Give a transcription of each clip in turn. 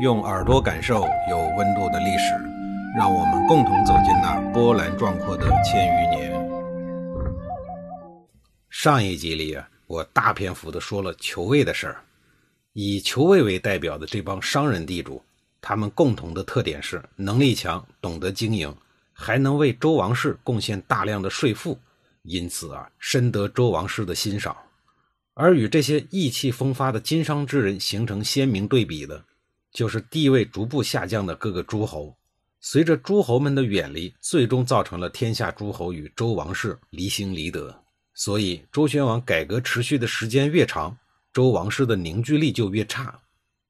用耳朵感受有温度的历史，让我们共同走进那波澜壮阔的千余年。上一集里啊，我大篇幅的说了裘卫的事儿。以裘卫为代表的这帮商人地主，他们共同的特点是能力强、懂得经营，还能为周王室贡献大量的税赋，因此啊，深得周王室的欣赏。而与这些意气风发的经商之人形成鲜明对比的，就是地位逐步下降的各个诸侯。随着诸侯们的远离，最终造成了天下诸侯与周王室离心离德。所以，周宣王改革持续的时间越长，周王室的凝聚力就越差。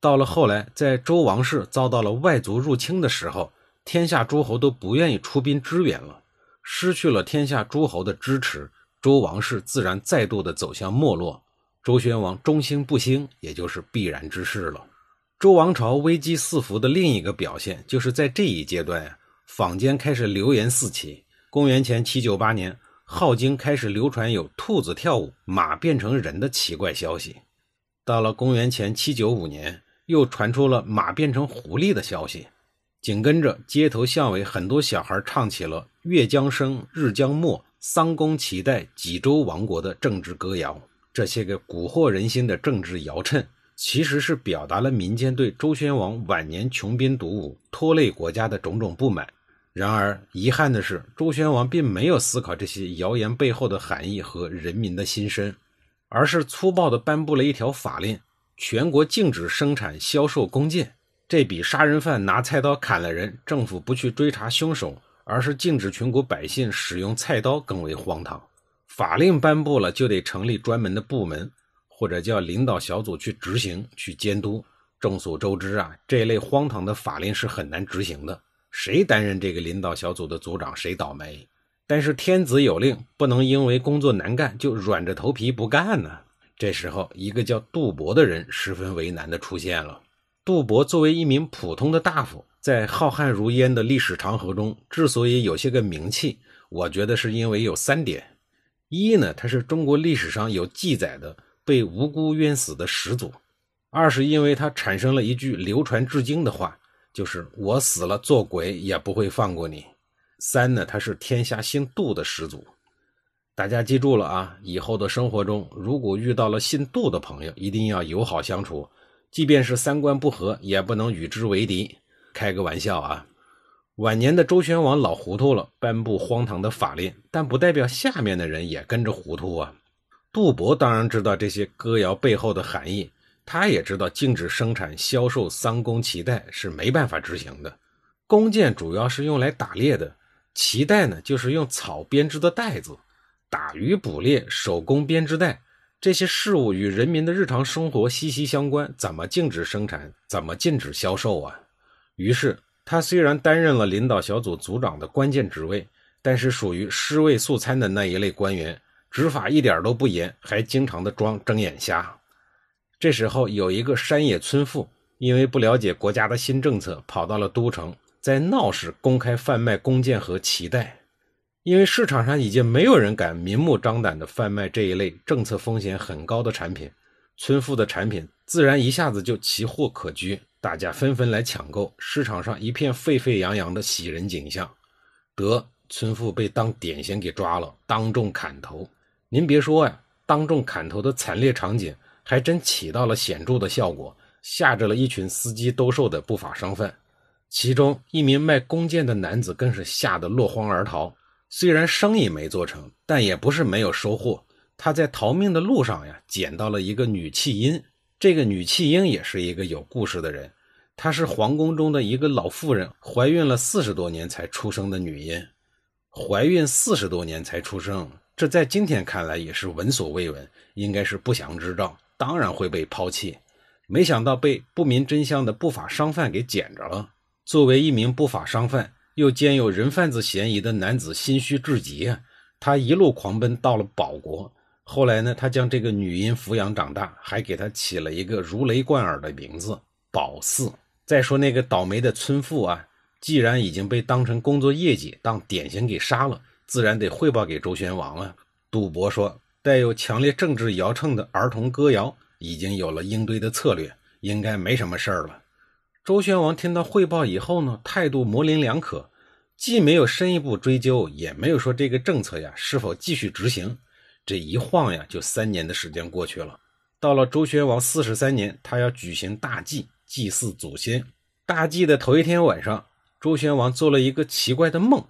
到了后来，在周王室遭到了外族入侵的时候，天下诸侯都不愿意出兵支援了。失去了天下诸侯的支持，周王室自然再度的走向没落。周宣王中兴不兴，也就是必然之事了。周王朝危机四伏的另一个表现，就是在这一阶段呀，坊间开始流言四起。公元前七九八年，镐京开始流传有兔子跳舞、马变成人的奇怪消息。到了公元前七九五年，又传出了马变成狐狸的消息。紧跟着，街头巷尾很多小孩唱起了“月将升，日将没，桑公期待济州亡国”的政治歌谣。这些个蛊惑人心的政治谣谶。其实是表达了民间对周宣王晚年穷兵黩武、拖累国家的种种不满。然而，遗憾的是，周宣王并没有思考这些谣言背后的含义和人民的心声，而是粗暴地颁布了一条法令：全国禁止生产、销售弓箭。这比杀人犯拿菜刀砍了人，政府不去追查凶手，而是禁止全国百姓使用菜刀更为荒唐。法令颁布了，就得成立专门的部门。或者叫领导小组去执行、去监督。众所周知啊，这类荒唐的法令是很难执行的。谁担任这个领导小组的组长，谁倒霉。但是天子有令，不能因为工作难干就软着头皮不干呢。这时候，一个叫杜伯的人十分为难的出现了。杜伯作为一名普通的大夫，在浩瀚如烟的历史长河中，之所以有些个名气，我觉得是因为有三点：一呢，他是中国历史上有记载的。被无辜冤死的始祖，二是因为他产生了一句流传至今的话，就是我死了做鬼也不会放过你。三呢，他是天下姓杜的始祖。大家记住了啊，以后的生活中，如果遇到了姓杜的朋友，一定要友好相处，即便是三观不合，也不能与之为敌。开个玩笑啊。晚年的周宣王老糊涂了，颁布荒唐的法令，但不代表下面的人也跟着糊涂啊。杜伯当然知道这些歌谣背后的含义，他也知道禁止生产、销售桑弓脐带是没办法执行的。弓箭主要是用来打猎的，脐带呢就是用草编织的带子。打鱼捕猎、手工编织带这些事物与人民的日常生活息息相关，怎么禁止生产？怎么禁止销售啊？于是他虽然担任了领导小组组长的关键职位，但是属于尸位素餐的那一类官员。执法一点都不严，还经常的装睁眼瞎。这时候有一个山野村妇，因为不了解国家的新政策，跑到了都城，在闹市公开贩卖弓箭和脐带。因为市场上已经没有人敢明目张胆的贩卖这一类政策风险很高的产品，村妇的产品自然一下子就奇货可居，大家纷纷来抢购，市场上一片沸沸扬扬的喜人景象。得，村妇被当典型给抓了，当众砍头。您别说呀，当众砍头的惨烈场景还真起到了显著的效果，吓着了一群司机兜售的不法商贩。其中一名卖弓箭的男子更是吓得落荒而逃。虽然生意没做成，但也不是没有收获。他在逃命的路上呀，捡到了一个女弃婴。这个女弃婴也是一个有故事的人，她是皇宫中的一个老妇人，怀孕了四十多年才出生的女婴。怀孕四十多年才出生。这在今天看来也是闻所未闻，应该是不祥之兆，当然会被抛弃。没想到被不明真相的不法商贩给捡着了。作为一名不法商贩，又兼有人贩子嫌疑的男子心虚至极啊！他一路狂奔到了保国。后来呢，他将这个女婴抚养长大，还给她起了一个如雷贯耳的名字——宝四。再说那个倒霉的村妇啊，既然已经被当成工作业绩当典型给杀了。自然得汇报给周宣王了。杜伯说：“带有强烈政治摇秤的儿童歌谣已经有了应对的策略，应该没什么事儿了。”周宣王听到汇报以后呢，态度模棱两可，既没有深一步追究，也没有说这个政策呀是否继续执行。这一晃呀，就三年的时间过去了。到了周宣王四十三年，他要举行大祭，祭祀祖先。大祭的头一天晚上，周宣王做了一个奇怪的梦，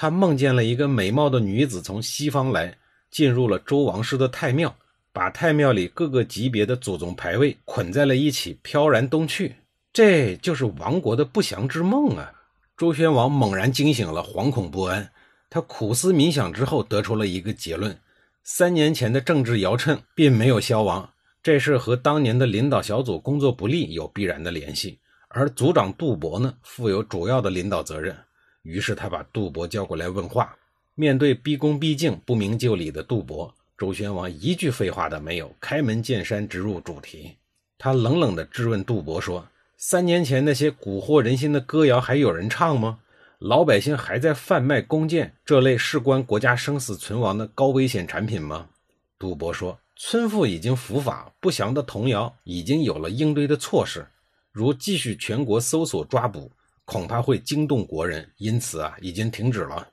他梦见了一个美貌的女子从西方来，进入了周王室的太庙，把太庙里各个级别的祖宗牌位捆在了一起，飘然东去。这就是亡国的不祥之梦啊！周宣王猛然惊醒了，惶恐不安。他苦思冥想之后，得出了一个结论。三年前的政治摇秤并没有消亡，这事和当年的领导小组工作不力有必然的联系。而组长杜伯呢，负有主要的领导责任。于是他把杜伯叫过来问话。面对毕恭毕敬、不明就里的杜伯，周宣王一句废话都没有，开门见山，直入主题。他冷冷地质问杜伯说：“三年前那些蛊惑人心的歌谣还有人唱吗？”老百姓还在贩卖弓箭这类事关国家生死存亡的高危险产品吗？杜伯说：“村妇已经伏法，不祥的童谣已经有了应对的措施，如继续全国搜索抓捕，恐怕会惊动国人，因此啊，已经停止了。”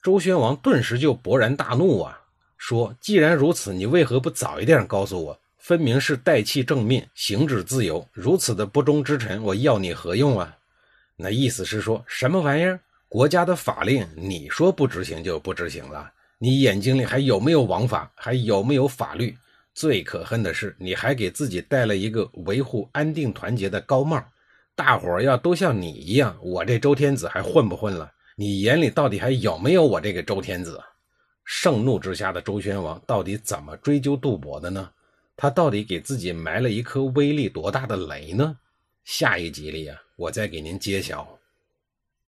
周宣王顿时就勃然大怒啊，说：“既然如此，你为何不早一点告诉我？分明是代弃正命，行止自由，如此的不忠之臣，我要你何用啊？”那意思是说什么玩意儿？国家的法令，你说不执行就不执行了？你眼睛里还有没有王法？还有没有法律？最可恨的是，你还给自己戴了一个维护安定团结的高帽。大伙儿要都像你一样，我这周天子还混不混了？你眼里到底还有没有我这个周天子？盛怒之下的周宣王到底怎么追究杜伯的呢？他到底给自己埋了一颗威力多大的雷呢？下一集里啊，我再给您揭晓。